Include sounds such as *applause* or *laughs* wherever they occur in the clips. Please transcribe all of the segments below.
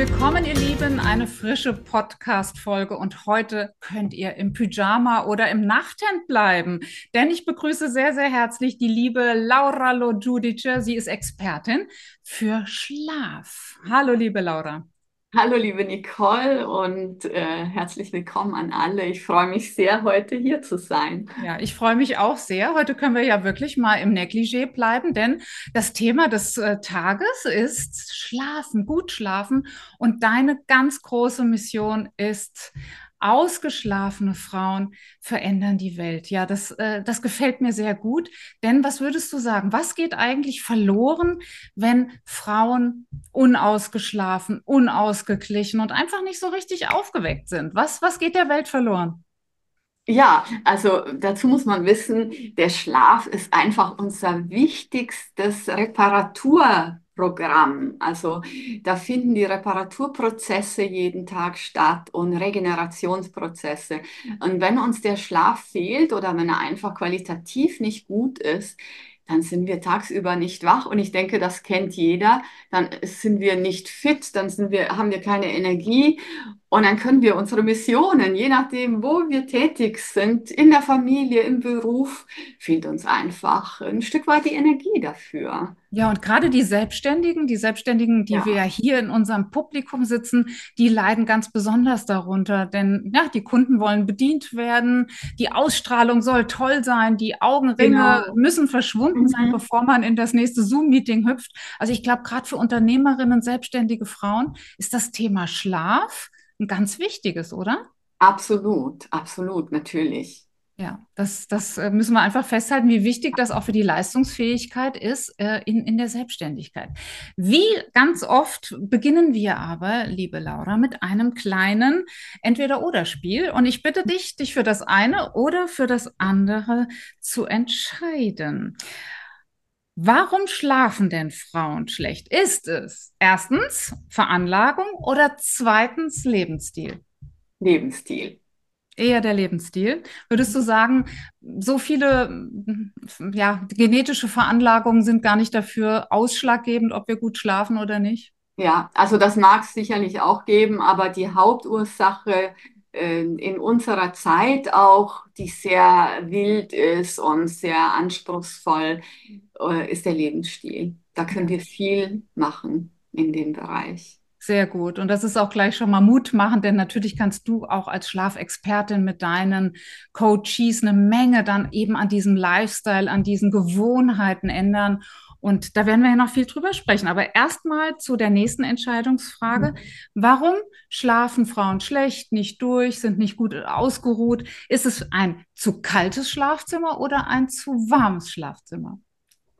Willkommen, ihr Lieben. Eine frische Podcast-Folge und heute könnt ihr im Pyjama oder im Nachthemd bleiben, denn ich begrüße sehr, sehr herzlich die liebe Laura Lojudice. Sie ist Expertin für Schlaf. Hallo, liebe Laura. Hallo, liebe Nicole und äh, herzlich willkommen an alle. Ich freue mich sehr, heute hier zu sein. Ja, ich freue mich auch sehr. Heute können wir ja wirklich mal im Negligé bleiben, denn das Thema des äh, Tages ist Schlafen, gut schlafen. Und deine ganz große Mission ist ausgeschlafene Frauen verändern die Welt. Ja, das, äh, das gefällt mir sehr gut. Denn was würdest du sagen? Was geht eigentlich verloren, wenn Frauen unausgeschlafen, unausgeglichen und einfach nicht so richtig aufgeweckt sind? Was, was geht der Welt verloren? Ja, also dazu muss man wissen, der Schlaf ist einfach unser wichtigstes Reparatur Programm. Also da finden die Reparaturprozesse jeden Tag statt und Regenerationsprozesse. Und wenn uns der Schlaf fehlt oder wenn er einfach qualitativ nicht gut ist, dann sind wir tagsüber nicht wach und ich denke, das kennt jeder. Dann sind wir nicht fit, dann sind wir, haben wir keine Energie und dann können wir unsere Missionen, je nachdem, wo wir tätig sind, in der Familie, im Beruf, fehlt uns einfach ein Stück weit die Energie dafür. Ja, und gerade die Selbstständigen, die Selbstständigen, die ja. wir ja hier in unserem Publikum sitzen, die leiden ganz besonders darunter. Denn ja, die Kunden wollen bedient werden, die Ausstrahlung soll toll sein, die Augenringe genau. müssen verschwunden mhm. sein, bevor man in das nächste Zoom-Meeting hüpft. Also ich glaube, gerade für Unternehmerinnen, selbstständige Frauen ist das Thema Schlaf ein ganz wichtiges, oder? Absolut, absolut, natürlich. Ja, das, das äh, müssen wir einfach festhalten, wie wichtig das auch für die Leistungsfähigkeit ist äh, in, in der Selbstständigkeit. Wie ganz oft beginnen wir aber, liebe Laura, mit einem kleinen Entweder-Oder-Spiel. Und ich bitte dich, dich für das eine oder für das andere zu entscheiden. Warum schlafen denn Frauen schlecht? Ist es erstens Veranlagung oder zweitens Lebensstil? Lebensstil. Eher der Lebensstil. Würdest du sagen, so viele ja, genetische Veranlagungen sind gar nicht dafür ausschlaggebend, ob wir gut schlafen oder nicht? Ja, also das mag es sicherlich auch geben, aber die Hauptursache in unserer Zeit auch, die sehr wild ist und sehr anspruchsvoll, äh, ist der Lebensstil. Da können wir viel machen in dem Bereich. Sehr gut. Und das ist auch gleich schon mal Mut machen, denn natürlich kannst du auch als Schlafexpertin mit deinen Coaches eine Menge dann eben an diesem Lifestyle, an diesen Gewohnheiten ändern. Und da werden wir ja noch viel drüber sprechen. Aber erstmal zu der nächsten Entscheidungsfrage. Mhm. Warum schlafen Frauen schlecht, nicht durch, sind nicht gut ausgeruht? Ist es ein zu kaltes Schlafzimmer oder ein zu warmes Schlafzimmer?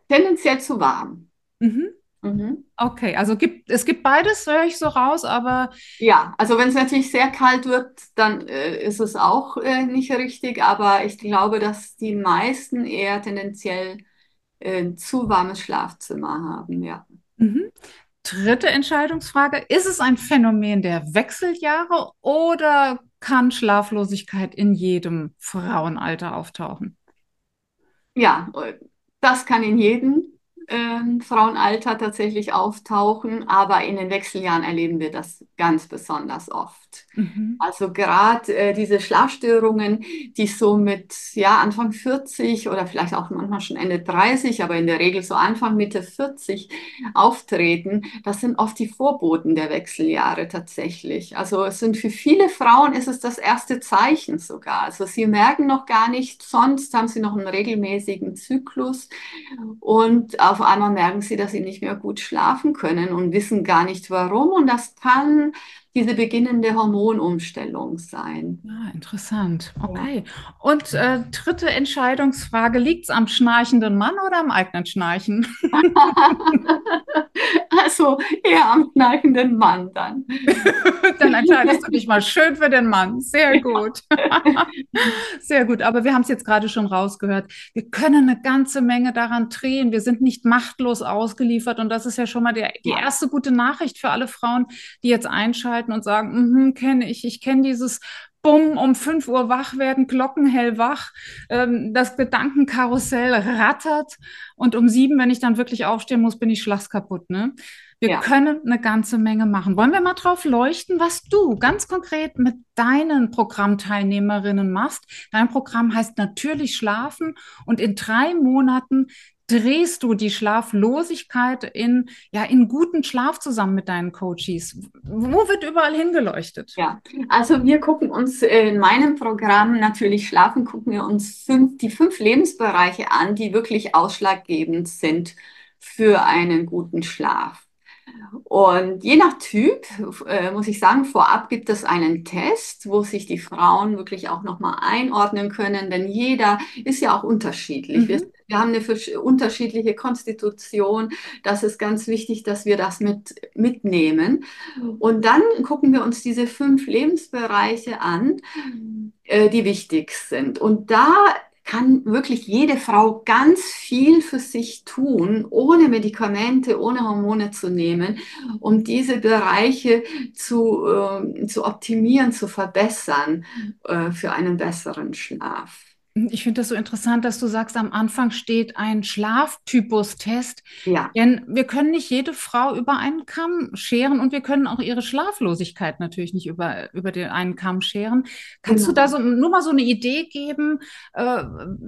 Tendenziell zu warm. Mhm. Mhm. Okay, also gibt, es gibt beides, höre ich so raus, aber. Ja, also wenn es natürlich sehr kalt wird, dann äh, ist es auch äh, nicht richtig, aber ich glaube, dass die meisten eher tendenziell äh, zu warmes Schlafzimmer haben, ja. Mhm. Dritte Entscheidungsfrage: Ist es ein Phänomen der Wechseljahre oder kann Schlaflosigkeit in jedem Frauenalter auftauchen? Ja, äh, das kann in jedem äh, Frauenalter tatsächlich auftauchen, aber in den Wechseljahren erleben wir das ganz besonders oft. Mhm. Also gerade äh, diese Schlafstörungen, die so mit ja, Anfang 40 oder vielleicht auch manchmal schon Ende 30, aber in der Regel so Anfang, Mitte 40 auftreten, das sind oft die Vorboten der Wechseljahre tatsächlich. Also es sind für viele Frauen ist es das erste Zeichen sogar. Also sie merken noch gar nicht, sonst haben sie noch einen regelmäßigen Zyklus und auf auf einmal merken sie, dass sie nicht mehr gut schlafen können und wissen gar nicht warum. Und das kann diese beginnende Hormonumstellung sein. Ah, interessant. Okay. Und äh, dritte Entscheidungsfrage: Liegt es am schnarchenden Mann oder am eigenen Schnarchen? *laughs* so eher am schnarchenden Mann dann. *laughs* dann entscheidest du dich mal schön für den Mann. Sehr gut. *laughs* Sehr gut. Aber wir haben es jetzt gerade schon rausgehört. Wir können eine ganze Menge daran drehen. Wir sind nicht machtlos ausgeliefert. Und das ist ja schon mal der, die erste gute Nachricht für alle Frauen, die jetzt einschalten und sagen, mm kenne ich, ich kenne dieses bumm, um 5 Uhr wach werden, glockenhell wach, ähm, das Gedankenkarussell rattert und um sieben, wenn ich dann wirklich aufstehen muss, bin ich schlagskaputt. Ne? Wir ja. können eine ganze Menge machen. Wollen wir mal drauf leuchten, was du ganz konkret mit deinen Programmteilnehmerinnen machst? Dein Programm heißt natürlich schlafen und in drei Monaten drehst du die Schlaflosigkeit in, ja, in guten Schlaf zusammen mit deinen Coaches? Wo wird überall hingeleuchtet? Ja, also wir gucken uns in meinem Programm natürlich Schlafen, gucken wir uns fünf, die fünf Lebensbereiche an, die wirklich ausschlaggebend sind für einen guten Schlaf. Und je nach Typ, äh, muss ich sagen, vorab gibt es einen Test, wo sich die Frauen wirklich auch nochmal einordnen können, denn jeder ist ja auch unterschiedlich. Mhm. Wir, wir, haben eine unterschiedliche Konstitution. Das ist ganz wichtig, dass wir das mit, mitnehmen. Und dann gucken wir uns diese fünf Lebensbereiche an, äh, die wichtig sind. Und da kann wirklich jede Frau ganz viel für sich tun, ohne Medikamente, ohne Hormone zu nehmen, um diese Bereiche zu, äh, zu optimieren, zu verbessern äh, für einen besseren Schlaf. Ich finde das so interessant, dass du sagst, am Anfang steht ein Schlaftypustest. Ja. Denn wir können nicht jede Frau über einen Kamm scheren und wir können auch ihre Schlaflosigkeit natürlich nicht über, über den einen Kamm scheren. Kannst genau. du da so nur mal so eine Idee geben, äh,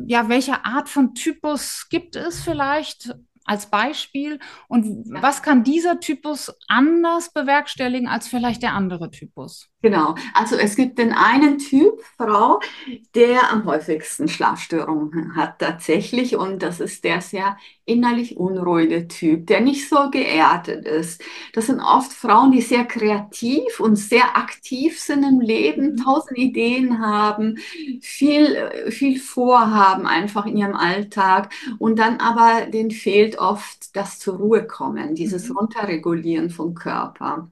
ja, welche Art von Typus gibt es vielleicht? als Beispiel. Und ja. was kann dieser Typus anders bewerkstelligen als vielleicht der andere Typus? Genau, also es gibt den einen Typ Frau, der am häufigsten Schlafstörungen hat tatsächlich und das ist der sehr innerlich unruhige Typ, der nicht so geerdet ist. Das sind oft Frauen, die sehr kreativ und sehr aktiv sind im Leben, mhm. tausend Ideen haben, viel, viel vorhaben einfach in ihrem Alltag und dann aber denen fehlt oft das zur Ruhe kommen, dieses mhm. Runterregulieren vom Körper.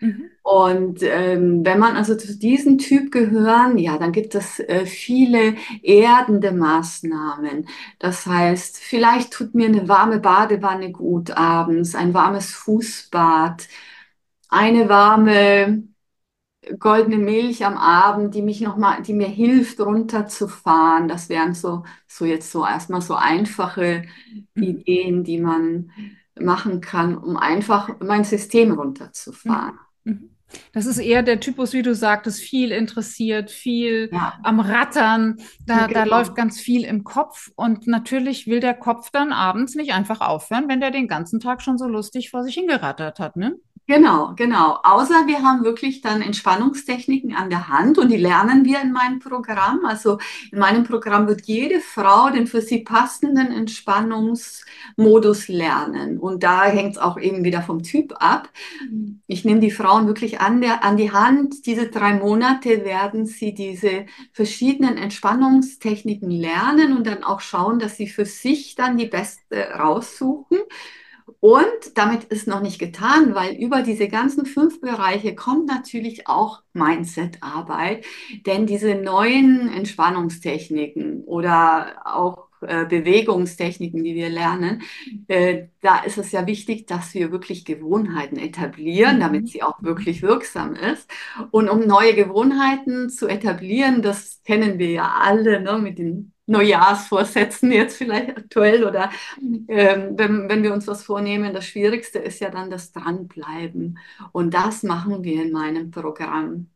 Mhm. Und ähm, wenn man also zu diesem Typ gehören, ja, dann gibt es äh, viele erdende Maßnahmen. Das heißt, vielleicht tut mir eine warme Badewanne gut abends, ein warmes Fußbad, eine warme goldene Milch am Abend, die mich noch mal, die mir hilft, runterzufahren. Das wären so, so jetzt so erstmal so einfache mhm. Ideen, die man machen kann, um einfach mein System runterzufahren. Mhm. Mhm. Das ist eher der Typus, wie du sagtest, viel interessiert, viel ja. am Rattern. Da, genau. da läuft ganz viel im Kopf. Und natürlich will der Kopf dann abends nicht einfach aufhören, wenn der den ganzen Tag schon so lustig vor sich hingerattert hat. Ne? Genau, genau. Außer wir haben wirklich dann Entspannungstechniken an der Hand und die lernen wir in meinem Programm. Also in meinem Programm wird jede Frau den für sie passenden Entspannungsmodus lernen. Und da hängt es auch eben wieder vom Typ ab. Ich nehme die Frauen wirklich an, der, an die Hand. Diese drei Monate werden sie diese verschiedenen Entspannungstechniken lernen und dann auch schauen, dass sie für sich dann die beste raussuchen. Und damit ist noch nicht getan, weil über diese ganzen fünf Bereiche kommt natürlich auch Mindset-Arbeit, denn diese neuen Entspannungstechniken oder auch äh, Bewegungstechniken, die wir lernen, äh, da ist es ja wichtig, dass wir wirklich Gewohnheiten etablieren, mhm. damit sie auch wirklich wirksam ist. Und um neue Gewohnheiten zu etablieren, das kennen wir ja alle ne, mit den Neujahrsvorsätzen jetzt vielleicht aktuell oder ähm, wenn, wenn wir uns was vornehmen. Das Schwierigste ist ja dann das Dranbleiben. Und das machen wir in meinem Programm.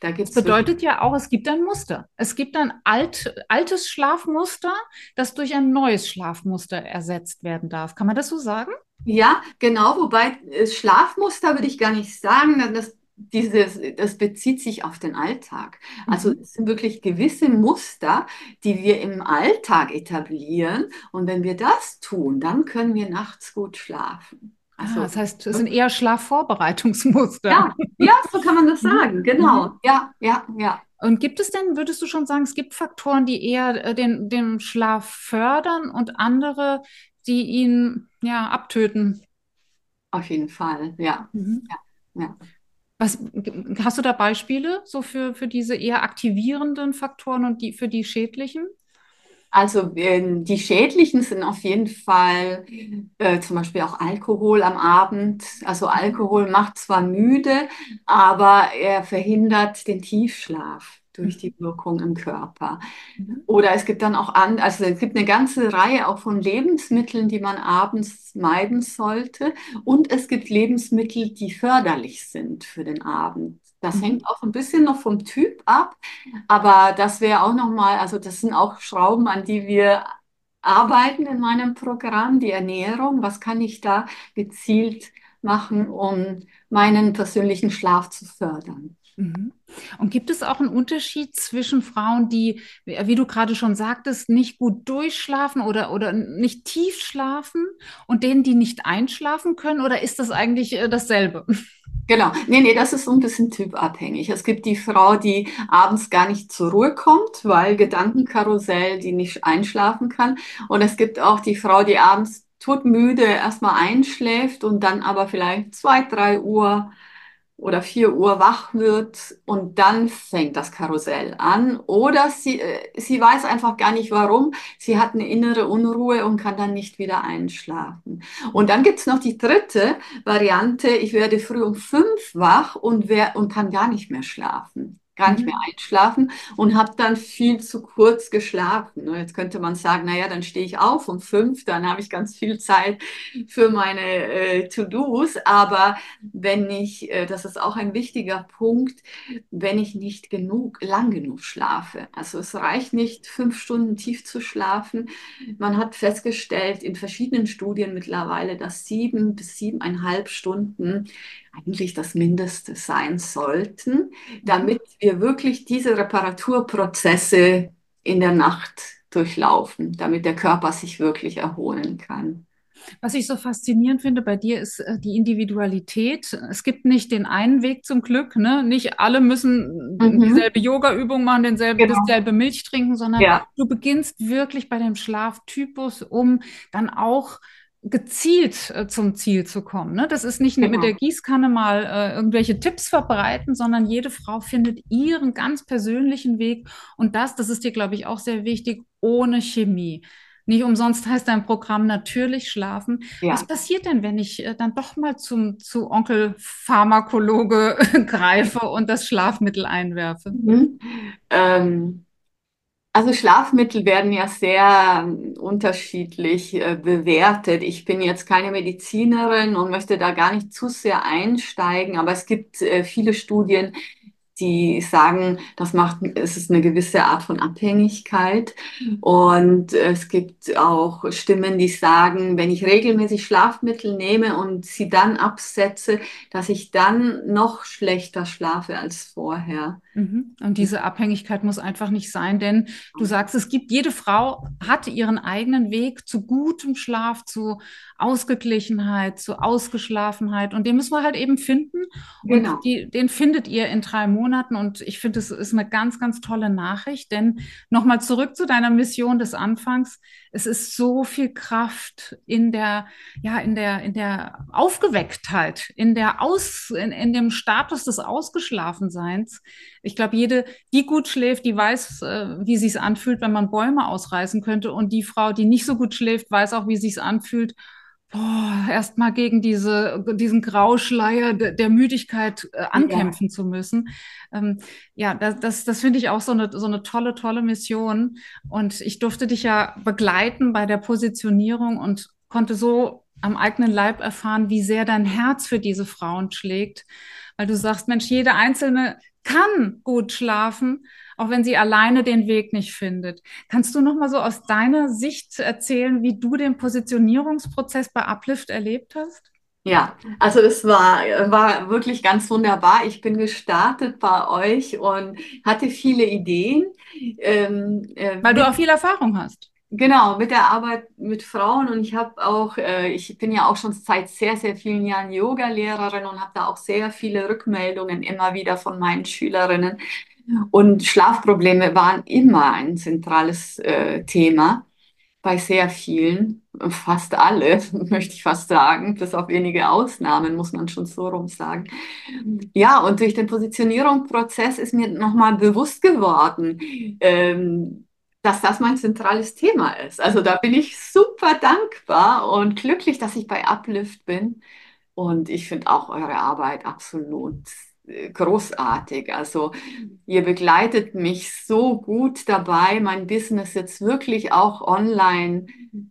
Da das bedeutet ja auch, es gibt ein Muster. Es gibt ein alt, altes Schlafmuster, das durch ein neues Schlafmuster ersetzt werden darf. Kann man das so sagen? Ja, genau. Wobei äh, Schlafmuster würde ich gar nicht sagen. Das dieses, das bezieht sich auf den Alltag. Also mhm. es sind wirklich gewisse Muster, die wir im Alltag etablieren. Und wenn wir das tun, dann können wir nachts gut schlafen. Also, ah, das heißt, es sind eher Schlafvorbereitungsmuster. Ja, ja, so kann man das mhm. sagen. Genau. Mhm. Ja, ja, ja. Und gibt es denn, würdest du schon sagen, es gibt Faktoren, die eher äh, den, den Schlaf fördern und andere, die ihn ja abtöten? Auf jeden Fall, ja. Mhm. ja, ja. Was, hast du da Beispiele so für, für diese eher aktivierenden Faktoren und die für die schädlichen? Also äh, die schädlichen sind auf jeden Fall äh, zum Beispiel auch Alkohol am Abend. Also Alkohol macht zwar müde, aber er verhindert den Tiefschlaf durch die Wirkung im Körper. Mhm. Oder es gibt dann auch an, also es gibt eine ganze Reihe auch von Lebensmitteln, die man abends meiden sollte. Und es gibt Lebensmittel, die förderlich sind für den Abend. Das mhm. hängt auch ein bisschen noch vom Typ ab, aber das wäre auch nochmal, also das sind auch Schrauben, an die wir arbeiten in meinem Programm, die Ernährung. Was kann ich da gezielt machen, um meinen persönlichen Schlaf zu fördern? Mhm. Und gibt es auch einen Unterschied zwischen Frauen, die, wie du gerade schon sagtest, nicht gut durchschlafen oder, oder nicht tief schlafen und denen, die nicht einschlafen können? Oder ist das eigentlich äh, dasselbe? Genau, nee, nee, das ist so ein bisschen typabhängig. Es gibt die Frau, die abends gar nicht zur Ruhe kommt, weil Gedankenkarussell, die nicht einschlafen kann. Und es gibt auch die Frau, die abends todmüde erstmal einschläft und dann aber vielleicht zwei, drei Uhr oder 4 Uhr wach wird und dann fängt das Karussell an. Oder sie, äh, sie weiß einfach gar nicht warum. Sie hat eine innere Unruhe und kann dann nicht wieder einschlafen. Und dann gibt's noch die dritte Variante. Ich werde früh um fünf wach und, wer, und kann gar nicht mehr schlafen gar nicht mehr mhm. einschlafen und habe dann viel zu kurz geschlafen. Ne? Jetzt könnte man sagen, naja, dann stehe ich auf um fünf, dann habe ich ganz viel Zeit für meine äh, To-Dos. Aber wenn ich, äh, das ist auch ein wichtiger Punkt, wenn ich nicht genug, lang genug schlafe. Also es reicht nicht, fünf Stunden tief zu schlafen. Man hat festgestellt in verschiedenen Studien mittlerweile, dass sieben bis siebeneinhalb Stunden eigentlich das Mindeste sein sollten, damit wir wirklich diese Reparaturprozesse in der Nacht durchlaufen, damit der Körper sich wirklich erholen kann. Was ich so faszinierend finde bei dir ist äh, die Individualität. Es gibt nicht den einen Weg zum Glück. Ne? Nicht alle müssen mhm. dieselbe Yoga-Übung machen, denselbe, genau. dasselbe Milch trinken, sondern ja. du beginnst wirklich bei dem Schlaftypus, um dann auch gezielt äh, zum Ziel zu kommen. Ne? Das ist nicht genau. mit der Gießkanne mal äh, irgendwelche Tipps verbreiten, sondern jede Frau findet ihren ganz persönlichen Weg. Und das, das ist dir, glaube ich, auch sehr wichtig, ohne Chemie. Nicht umsonst heißt dein Programm natürlich schlafen. Ja. Was passiert denn, wenn ich äh, dann doch mal zum, zu Onkel Pharmakologe *laughs* greife und das Schlafmittel einwerfe? Mhm. Ähm also Schlafmittel werden ja sehr ähm, unterschiedlich äh, bewertet. Ich bin jetzt keine Medizinerin und möchte da gar nicht zu sehr einsteigen, aber es gibt äh, viele Studien, die sagen, das macht, es ist eine gewisse Art von Abhängigkeit. Und es gibt auch Stimmen, die sagen, wenn ich regelmäßig Schlafmittel nehme und sie dann absetze, dass ich dann noch schlechter schlafe als vorher. Mhm. Und diese Abhängigkeit muss einfach nicht sein, denn du sagst, es gibt, jede Frau hat ihren eigenen Weg zu gutem Schlaf, zu Ausgeglichenheit, zu Ausgeschlafenheit. Und den müssen wir halt eben finden. Genau. Und die, den findet ihr in drei Monaten. Und ich finde, es ist eine ganz, ganz tolle Nachricht. Denn nochmal zurück zu deiner Mission des Anfangs. Es ist so viel Kraft in der, ja, in der, in der Aufgewecktheit, in der Aus, in, in dem Status des Ausgeschlafenseins. Ich glaube, jede, die gut schläft, die weiß, äh, wie sich anfühlt, wenn man Bäume ausreißen könnte. Und die Frau, die nicht so gut schläft, weiß auch, wie sich anfühlt, boah, erstmal gegen diese, diesen Grauschleier der, der Müdigkeit äh, ankämpfen ja. zu müssen. Ähm, ja, das, das, das finde ich auch so eine, so eine tolle, tolle Mission. Und ich durfte dich ja begleiten bei der Positionierung und konnte so am eigenen Leib erfahren, wie sehr dein Herz für diese Frauen schlägt. Weil du sagst, Mensch, jede einzelne kann gut schlafen, auch wenn sie alleine den Weg nicht findet. Kannst du noch mal so aus deiner Sicht erzählen, wie du den Positionierungsprozess bei Uplift erlebt hast? Ja, also es war, war wirklich ganz wunderbar. Ich bin gestartet bei euch und hatte viele Ideen. Ähm, äh, Weil du auch viel Erfahrung hast. Genau, mit der Arbeit mit Frauen und ich habe auch, äh, ich bin ja auch schon seit sehr, sehr vielen Jahren Yoga-Lehrerin und habe da auch sehr viele Rückmeldungen immer wieder von meinen Schülerinnen. Und Schlafprobleme waren immer ein zentrales äh, Thema. bei sehr vielen, fast alle, *laughs* möchte ich fast sagen, bis auf wenige Ausnahmen, muss man schon so rum sagen. Ja, und durch den Positionierungsprozess ist mir nochmal bewusst geworden, ähm, dass das mein zentrales Thema ist. Also da bin ich super dankbar und glücklich, dass ich bei Uplift bin. Und ich finde auch eure Arbeit absolut großartig. Also ihr begleitet mich so gut dabei, mein Business jetzt wirklich auch online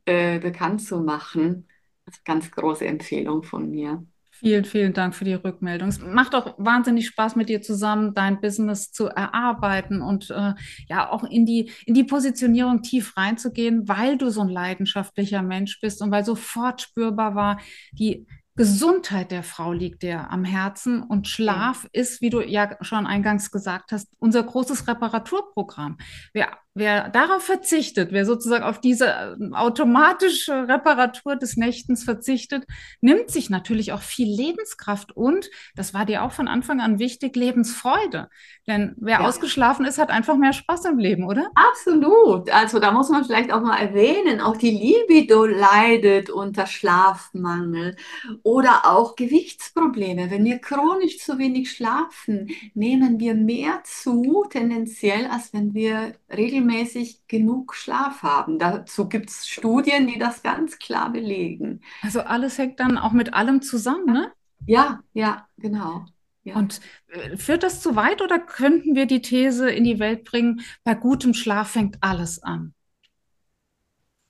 äh, bekannt zu machen. Das ist eine ganz große Empfehlung von mir. Vielen, vielen Dank für die Rückmeldung. Es macht auch wahnsinnig Spaß, mit dir zusammen dein Business zu erarbeiten und äh, ja auch in die, in die Positionierung tief reinzugehen, weil du so ein leidenschaftlicher Mensch bist und weil sofort spürbar war, die Gesundheit der Frau liegt dir am Herzen und Schlaf ist, wie du ja schon eingangs gesagt hast, unser großes Reparaturprogramm. Wir Wer darauf verzichtet, wer sozusagen auf diese ähm, automatische Reparatur des Nächtens verzichtet, nimmt sich natürlich auch viel Lebenskraft und, das war dir auch von Anfang an wichtig, Lebensfreude. Denn wer ja. ausgeschlafen ist, hat einfach mehr Spaß im Leben, oder? Absolut. Also da muss man vielleicht auch mal erwähnen, auch die Libido leidet unter Schlafmangel oder auch Gewichtsprobleme. Wenn wir chronisch zu wenig schlafen, nehmen wir mehr zu, tendenziell, als wenn wir regelmäßig regelmäßig genug Schlaf haben. Dazu gibt es Studien, die das ganz klar belegen. Also alles hängt dann auch mit allem zusammen, ne? Ja, ja, genau. Ja. Und äh, führt das zu weit oder könnten wir die These in die Welt bringen, bei gutem Schlaf fängt alles an?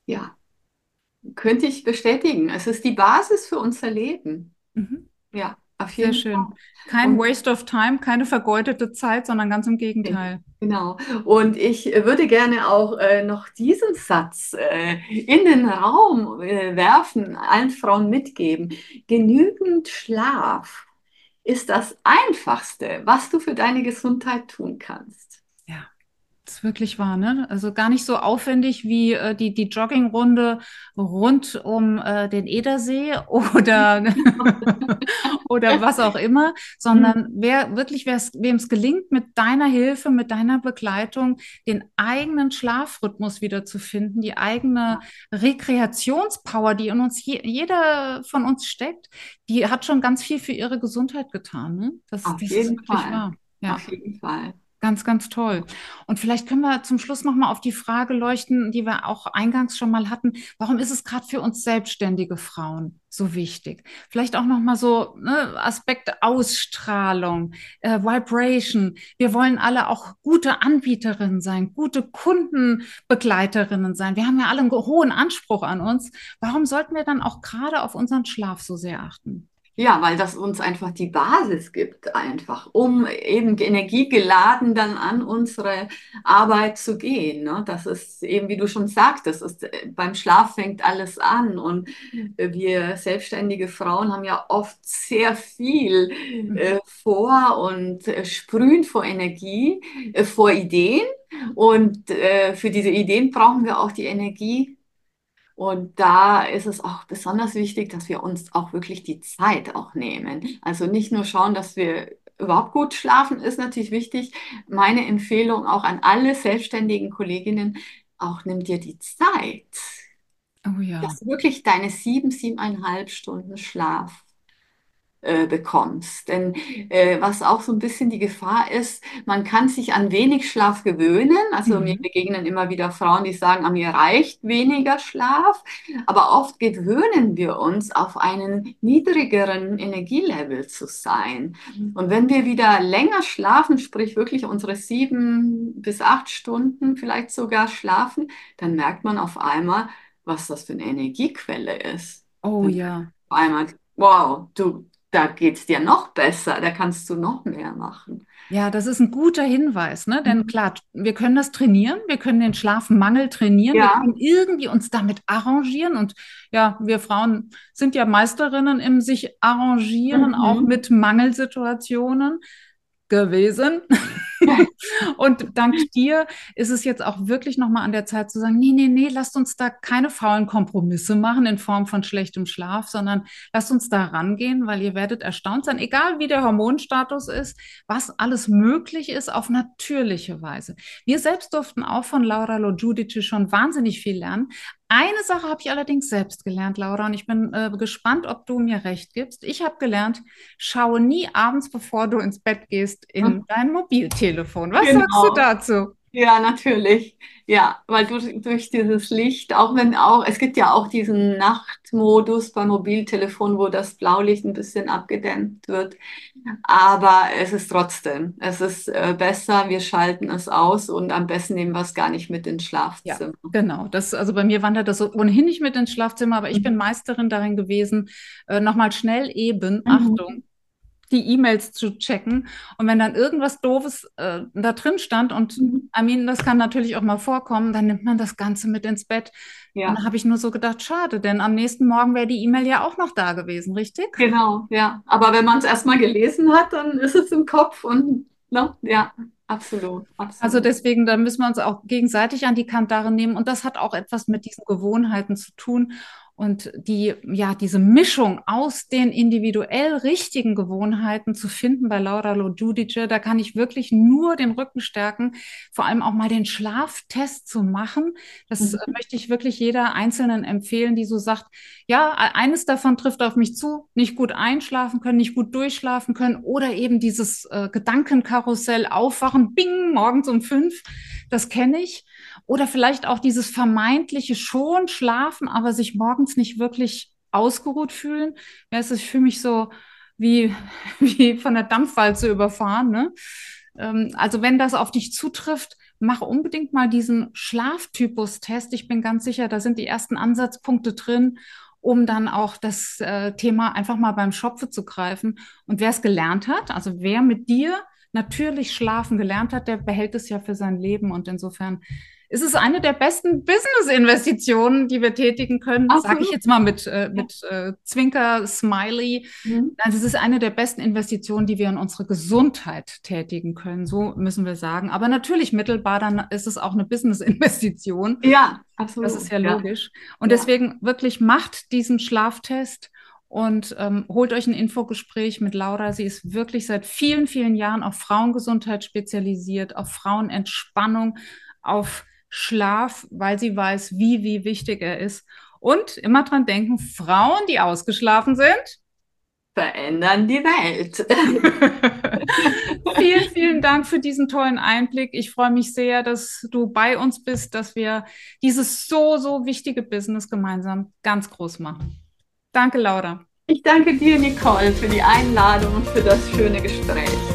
Ja, könnte ich bestätigen. Es ist die Basis für unser Leben. Mhm. Ja. Auf jeden Sehr schön. Fall. Kein und, Waste of Time, keine vergeudete Zeit, sondern ganz im Gegenteil. Genau. Und ich würde gerne auch äh, noch diesen Satz äh, in den Raum äh, werfen, allen Frauen mitgeben. Genügend Schlaf ist das Einfachste, was du für deine Gesundheit tun kannst ist wirklich wahr, ne? Also gar nicht so aufwendig wie äh, die, die Joggingrunde rund um äh, den Edersee *laughs* oder, oder was auch immer, sondern mhm. wer wirklich, wem es gelingt, mit deiner Hilfe, mit deiner Begleitung den eigenen Schlafrhythmus wiederzufinden, die eigene Rekreationspower, die in uns je, jeder von uns steckt, die hat schon ganz viel für ihre Gesundheit getan. Ne? Das, Auf das jeden ist wirklich Fall. wahr. Ja. Auf jeden Fall. Ganz, ganz toll. Und vielleicht können wir zum Schluss nochmal auf die Frage leuchten, die wir auch eingangs schon mal hatten. Warum ist es gerade für uns selbstständige Frauen so wichtig? Vielleicht auch nochmal so ne, Aspekte Ausstrahlung, äh, Vibration. Wir wollen alle auch gute Anbieterinnen sein, gute Kundenbegleiterinnen sein. Wir haben ja alle einen hohen Anspruch an uns. Warum sollten wir dann auch gerade auf unseren Schlaf so sehr achten? Ja, weil das uns einfach die Basis gibt, einfach, um eben energiegeladen dann an unsere Arbeit zu gehen. Ne? Das ist eben, wie du schon sagtest, ist, äh, beim Schlaf fängt alles an. Und äh, wir selbstständige Frauen haben ja oft sehr viel äh, mhm. vor und äh, sprühen vor Energie, äh, vor Ideen. Und äh, für diese Ideen brauchen wir auch die Energie und da ist es auch besonders wichtig, dass wir uns auch wirklich die Zeit auch nehmen. Also nicht nur schauen, dass wir überhaupt gut schlafen, ist natürlich wichtig. Meine Empfehlung auch an alle selbstständigen Kolleginnen, auch nimm dir die Zeit. Oh ja. Dass wirklich deine sieben, siebeneinhalb Stunden Schlaf äh, bekommst. Denn äh, was auch so ein bisschen die Gefahr ist, man kann sich an wenig Schlaf gewöhnen. Also mhm. mir begegnen immer wieder Frauen, die sagen, an mir reicht weniger Schlaf. Aber oft gewöhnen wir uns auf einen niedrigeren Energielevel zu sein. Mhm. Und wenn wir wieder länger schlafen, sprich wirklich unsere sieben bis acht Stunden vielleicht sogar schlafen, dann merkt man auf einmal, was das für eine Energiequelle ist. Oh ja. Auf einmal, wow, du, da geht es dir noch besser, da kannst du noch mehr machen. Ja, das ist ein guter Hinweis, ne? Denn mhm. klar, wir können das trainieren, wir können den Schlafmangel trainieren, ja. wir können irgendwie uns damit arrangieren. Und ja, wir Frauen sind ja Meisterinnen im sich arrangieren, mhm. auch mit Mangelsituationen gewesen. Und dank dir ist es jetzt auch wirklich nochmal an der Zeit zu sagen, nee, nee, nee, lasst uns da keine faulen Kompromisse machen in Form von schlechtem Schlaf, sondern lasst uns da rangehen, weil ihr werdet erstaunt sein, egal wie der Hormonstatus ist, was alles möglich ist auf natürliche Weise. Wir selbst durften auch von Laura Lo Giudice schon wahnsinnig viel lernen, Eine Sache habe ich allerdings selbst gelernt, Laura, und ich bin äh, gespannt, ob du mir recht gibst. Ich habe gelernt, schaue nie abends, bevor du ins Bett gehst, in hm. dein Mobiltelefon. Was genau. sagst du dazu? Ja, natürlich. Ja, weil durch, durch dieses Licht, auch wenn auch, es gibt ja auch diesen Nachtmodus beim Mobiltelefon, wo das Blaulicht ein bisschen abgedämmt wird. Aber es ist trotzdem, es ist äh, besser, wir schalten es aus und am besten nehmen wir es gar nicht mit ins Schlafzimmer. Ja, genau. Das, also bei mir wandert das ohnehin nicht mit ins Schlafzimmer, aber ich mhm. bin Meisterin darin gewesen, äh, nochmal schnell eben, mhm. Achtung, die E-Mails zu checken. Und wenn dann irgendwas Doofes äh, da drin stand, und mhm. I mean, das kann natürlich auch mal vorkommen, dann nimmt man das Ganze mit ins Bett. Ja. Und da habe ich nur so gedacht, schade, denn am nächsten Morgen wäre die E-Mail ja auch noch da gewesen, richtig? Genau, ja. Aber wenn man es erstmal gelesen hat, dann ist es im Kopf und ne? ja. Absolut, absolut. Also deswegen, da müssen wir uns auch gegenseitig an die Kantare nehmen. Und das hat auch etwas mit diesen Gewohnheiten zu tun. Und die, ja, diese Mischung aus den individuell richtigen Gewohnheiten zu finden bei Laura Lodudice, da kann ich wirklich nur den Rücken stärken, vor allem auch mal den Schlaftest zu machen. Das mhm. möchte ich wirklich jeder Einzelnen empfehlen, die so sagt, ja, eines davon trifft auf mich zu, nicht gut einschlafen können, nicht gut durchschlafen können oder eben dieses äh, Gedankenkarussell aufwachen, bing, morgens um fünf, das kenne ich. Oder vielleicht auch dieses vermeintliche schon schlafen, aber sich morgens nicht wirklich ausgeruht fühlen. Ja, es ist für mich so wie, *laughs* wie von der Dampfwalze überfahren. Ne? Ähm, also wenn das auf dich zutrifft, mach unbedingt mal diesen Schlaftypus-Test. Ich bin ganz sicher, da sind die ersten Ansatzpunkte drin, um dann auch das äh, Thema einfach mal beim Schopfe zu greifen. Und wer es gelernt hat, also wer mit dir natürlich schlafen gelernt hat, der behält es ja für sein Leben. Und insofern ist es eine der besten Business-Investitionen, die wir tätigen können. Sage ich jetzt mal mit, äh, mit äh, Zwinker, Smiley. Mhm. Also es ist eine der besten Investitionen, die wir in unsere Gesundheit tätigen können. So müssen wir sagen. Aber natürlich mittelbar, dann ist es auch eine Business-Investition. Ja, absolut. Das ist ja logisch. Ja. Und deswegen wirklich macht diesen Schlaftest und ähm, holt euch ein Infogespräch mit Laura. Sie ist wirklich seit vielen, vielen Jahren auf Frauengesundheit spezialisiert, auf Frauenentspannung, auf Schlaf, weil sie weiß, wie, wie wichtig er ist. Und immer dran denken, Frauen, die ausgeschlafen sind, verändern die Welt. *laughs* vielen, vielen Dank für diesen tollen Einblick. Ich freue mich sehr, dass du bei uns bist, dass wir dieses so, so wichtige Business gemeinsam ganz groß machen. Danke, Laura. Ich danke dir, Nicole, für die Einladung und für das schöne Gespräch.